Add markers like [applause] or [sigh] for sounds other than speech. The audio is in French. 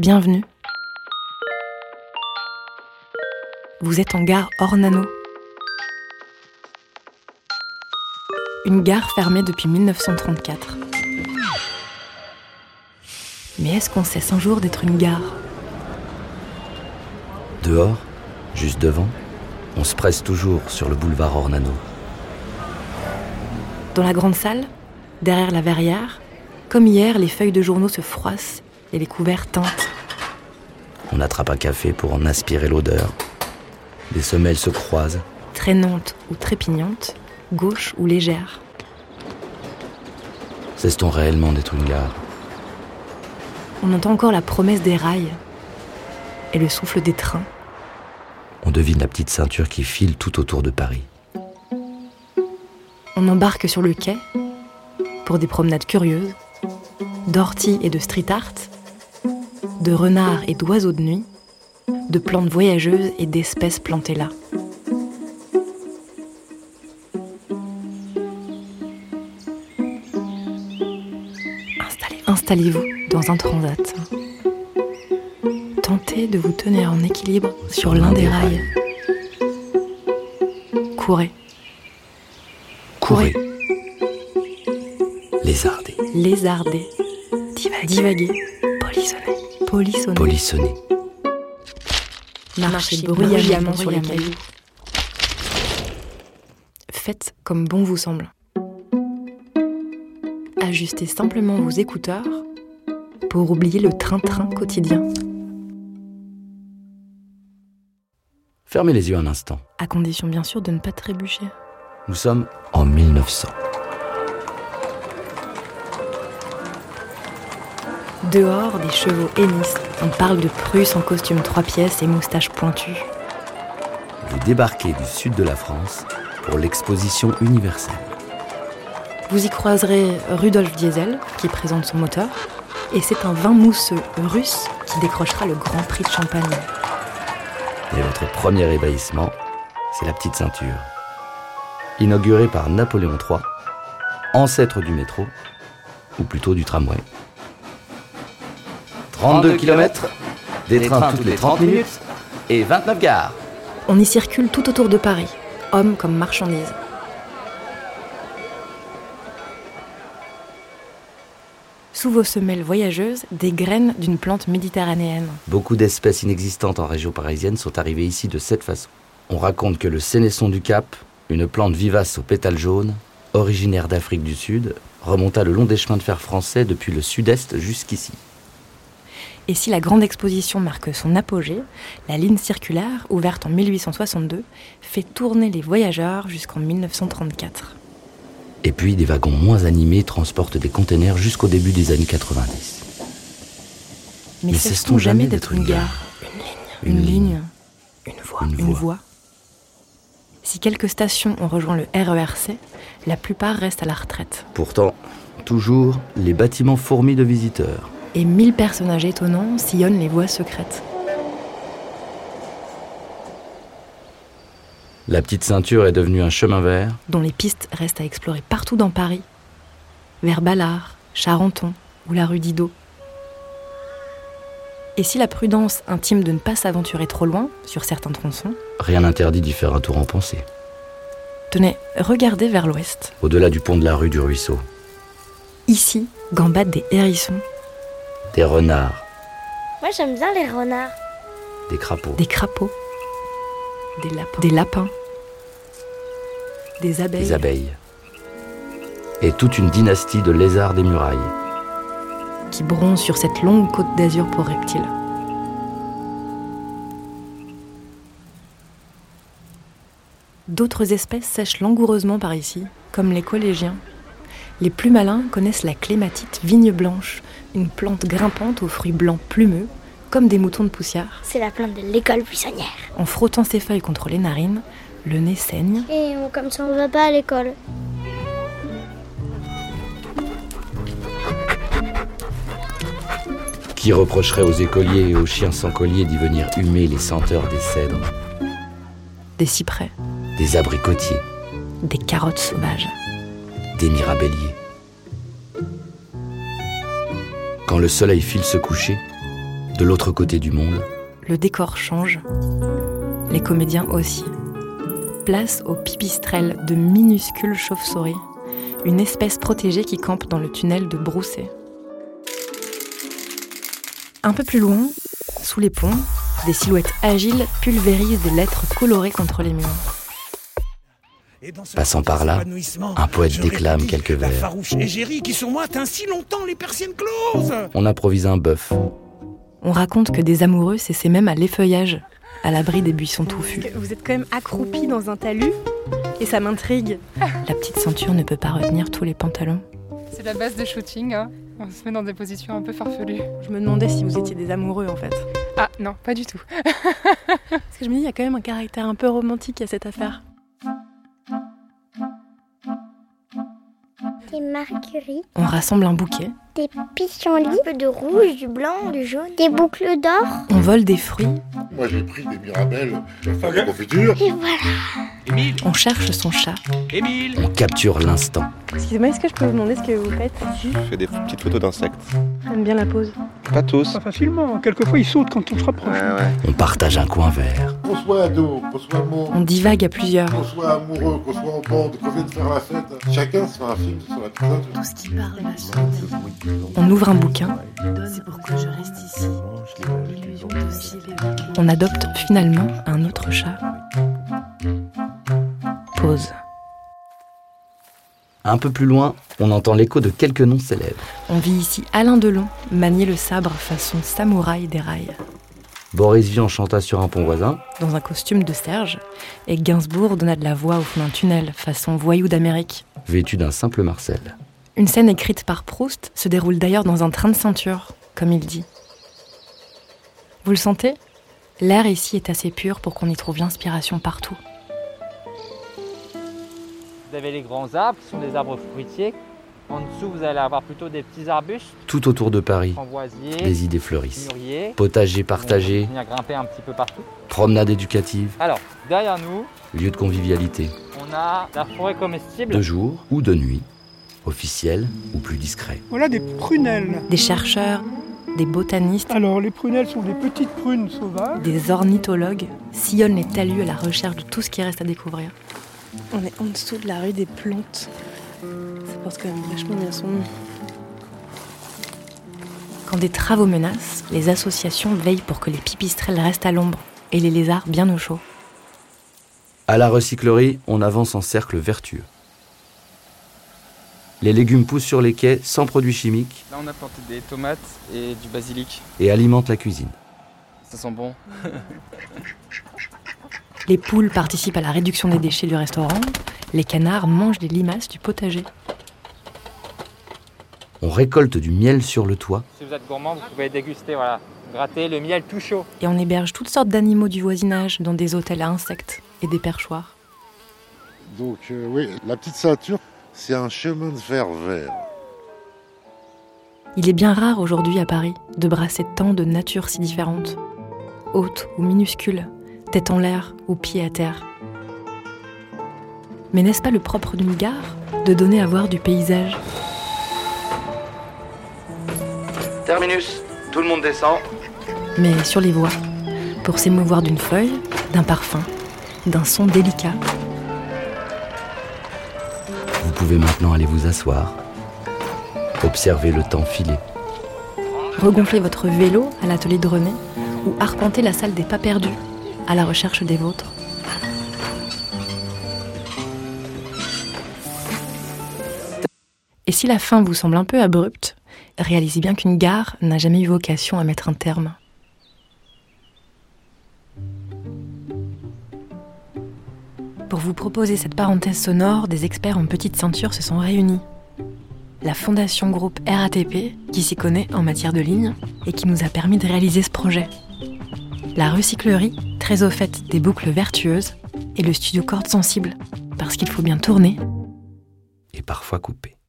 Bienvenue. Vous êtes en gare Ornano. Une gare fermée depuis 1934. Mais est-ce qu'on cesse un jour d'être une gare? Dehors, juste devant, on se presse toujours sur le boulevard Ornano. Dans la grande salle, derrière la verrière, comme hier, les feuilles de journaux se froissent et les couverts teintent. On attrape un café pour en aspirer l'odeur. Des semelles se croisent. Traînantes ou trépignantes, gauche ou légères. Cesse-t-on réellement d'être une gare On entend encore la promesse des rails et le souffle des trains. On devine la petite ceinture qui file tout autour de Paris. On embarque sur le quai pour des promenades curieuses, d'orties et de street art, de renards et d'oiseaux de nuit, de plantes voyageuses et d'espèces plantées là. Installez-vous dans un transat. Tentez de vous tenir en équilibre sur l'un des rails. Courez. Courez. Lézardez. Lézardez. Divaguer. Divaguer. Polissonner. Polissonner. Polissonner. Marchez bruyamment sur les cailloux. Faites comme bon vous semble. Ajustez simplement vos écouteurs pour oublier le train-train quotidien. Fermez les yeux un instant. À condition bien sûr de ne pas trébucher. Nous sommes en 1900. Dehors, des chevaux hennissent. On parle de Prusse en costume trois pièces et moustache pointue. Vous débarquez du sud de la France pour l'exposition universelle. Vous y croiserez Rudolf Diesel, qui présente son moteur, et c'est un vin mousseux russe qui décrochera le Grand Prix de Champagne. Et votre premier ébahissement, c'est la petite ceinture. Inaugurée par Napoléon III, ancêtre du métro, ou plutôt du tramway. 32 km, des trains toutes les 30 minutes et 29 gares. On y circule tout autour de Paris, hommes comme marchandises. Sous vos semelles voyageuses, des graines d'une plante méditerranéenne. Beaucoup d'espèces inexistantes en région parisienne sont arrivées ici de cette façon. On raconte que le sénesson du Cap, une plante vivace aux pétales jaunes, originaire d'Afrique du Sud, remonta le long des chemins de fer français depuis le sud-est jusqu'ici. Et si la grande exposition marque son apogée, la ligne circulaire, ouverte en 1862, fait tourner les voyageurs jusqu'en 1934. Et puis des wagons moins animés transportent des containers jusqu'au début des années 90. Mais, Mais cesse-t-on jamais d'être une gare Une ligne, une, ligne, une voie, Une une voie. voie. Si quelques stations ont rejoint le RERC, la plupart restent à la retraite. Pourtant, toujours, les bâtiments fourmis de visiteurs. Et mille personnages étonnants sillonnent les voies secrètes. La petite ceinture est devenue un chemin vert. dont les pistes restent à explorer partout dans Paris, vers Ballard, Charenton ou la rue Didot. Et si la prudence intime de ne pas s'aventurer trop loin sur certains tronçons, Rien n'interdit d'y faire un tour en pensée. tenez, regardez vers l'ouest. Au-delà du pont de la rue du Ruisseau, Ici, gambadent des hérissons, des renards, Moi j'aime bien les renards. des crapauds, des crapauds, des lapins, des, lapins, des abeilles, des abeilles. Et toute une dynastie de lézards des murailles. qui bronzent sur cette longue côte d'azur pour reptiles. D'autres espèces sèchent langoureusement par ici, comme les collégiens. Les plus malins connaissent la clématite vigne blanche, une plante grimpante aux fruits blancs plumeux, comme des moutons de poussière. C'est la plante de l'école buissonnière. En frottant ses feuilles contre les narines, le nez saigne, Et on- comme ça on va pas à l'école. Qui reprocherait aux écoliers et aux chiens sans collier d'y venir humer les senteurs des cèdres, des cyprès, des abricotiers, des carottes sauvages. Des mirabelliers Quand le soleil file se coucher, De l'autre côté du monde, le décor change, les comédiens aussi. Place aux pipistrelles de minuscules chauves-souris, une espèce protégée qui campe dans le tunnel de Brousset. Un peu plus loin, sous les ponts, des silhouettes agiles pulvérisent des lettres colorées contre les murs. Passant par là, un poète déclame quelques vers. farouche égérie qui sur moi tint si longtemps les persiennes closes. On improvise un bœuf. On raconte que des amoureux s'essaient même à l'effeuillage, à l'abri des buissons touffus. Vous êtes quand même accroupi dans un talus et ça m'intrigue. La petite ceinture ne peut pas retenir tous les pantalons. C'est la base de shooting. hein. On se met dans des positions un peu farfelues. Je me demandais si vous étiez des amoureux en fait. Ah non, pas du tout. [laughs] Parce que je me dis, il y a quand même un caractère un peu romantique à cette affaire. On rassemble un bouquet, des pissenlits, un peu de rouge, du blanc, du jaune, des boucles d'or. on vole des fruits, Moi j'ai pris des mirabelles, je vais faire des confitures. Et voilà. Émile, on cherche son chat, Émile. On capture l'instant. Excusez-moi, est-ce que je peux vous demander ce que vous faites Je fais des petites photos d'insectes. J'aime bien la pose. Pas tous. Pas facilement, quelquefois ils sautent quand on se rapproche. Ouais, ouais. On partage un coin vert. Qu'on soit ado, qu'on soit mort, on divague à plusieurs. qu'on soit amoureux, qu'on soit en bande, qu'on vienne faire la fête, chacun se fait un film sur la petite Tout ce qui parle m'a On ouvre un bouquin, C'est pour que je reste ici. L'illusion de s'y éveiller. on adopte finalement un autre chat. Pause. Un peu plus loin, on entend l'écho de quelques noms célèbres. On vit ici Alain Delon, manier le sabre façon samouraï des rails, Boris Vian chanta sur un pont voisin. dans un costume de Serge, et Gainsbourg donna de la voix au fond d'un tunnel façon voyou d'Amérique. vêtu d'un simple Marcel. Une scène écrite par Proust se déroule d'ailleurs dans un train de ceinture, comme il dit. Vous le sentez? L'air ici est assez pur pour qu'on y trouve l'inspiration partout. Vous avez les grands arbres qui sont des arbres fruitiers. En dessous, vous allez avoir plutôt des petits arbustes, Tout autour de Paris, des idées fleurissent. mûriers. Potager On partagé, va venir grimper un petit peu partout. promenade éducative, Alors, derrière nous, lieu de convivialité. on a la forêt comestible. De jour ou de nuit, officiel ou plus discret. Voilà des prunelles. Des chercheurs, des botanistes, Alors les prunelles sont des petites prunes sauvages. des ornithologues sillonnent les talus à la recherche de tout ce qui reste à découvrir. On est en dessous de la rue des plantes. Ça porte quand même vachement bien son nom. Quand des travaux menacent, les associations veillent pour que les pipistrelles restent à l'ombre et les lézards bien au chaud. À la recyclerie, on avance en cercle vertueux. Les légumes poussent sur les quais sans produits chimiques Là, on a planté des tomates et du basilic. et alimentent la cuisine. Ça sent bon. [laughs] Les poules participent à la réduction des déchets du restaurant, les canards mangent les limaces du potager. On récolte du miel sur le toit Si vous êtes gourmand, vous pouvez déguster, voilà. Gratter le miel tout chaud. Et on héberge toutes sortes d'animaux du voisinage dans des hôtels à insectes et des perchoirs. Donc euh, oui, la petite ceinture, c'est un chemin de fer vert. Il est bien rare aujourd'hui à Paris de brasser tant de natures si différentes. Hautes ou minuscules, tête en l'air ou pieds à terre. Mais n'est-ce pas le propre d'une gare de donner à voir du paysage? Terminus, tout le monde descend. mais sur les voies, pour s'émouvoir d'une feuille, d'un parfum, d'un son délicat. Pouvez maintenant aller vous asseoir. Observez le temps filer. Regonfler votre vélo à l'atelier de René ou arpenter la salle des pas perdus à la recherche des vôtres. Et si la fin vous semble un peu abrupte, réalisez bien qu'une gare n'a jamais eu vocation à mettre un terme. Pour vous proposer cette parenthèse sonore, des experts en petite ceinture se sont réunis. La fondation groupe RATP, qui s'y connaît en matière de ligne et qui nous a permis de réaliser ce projet. La recyclerie, très au fait des boucles vertueuses, et le studio Corde Sensible, parce qu'il faut bien tourner Et parfois couper.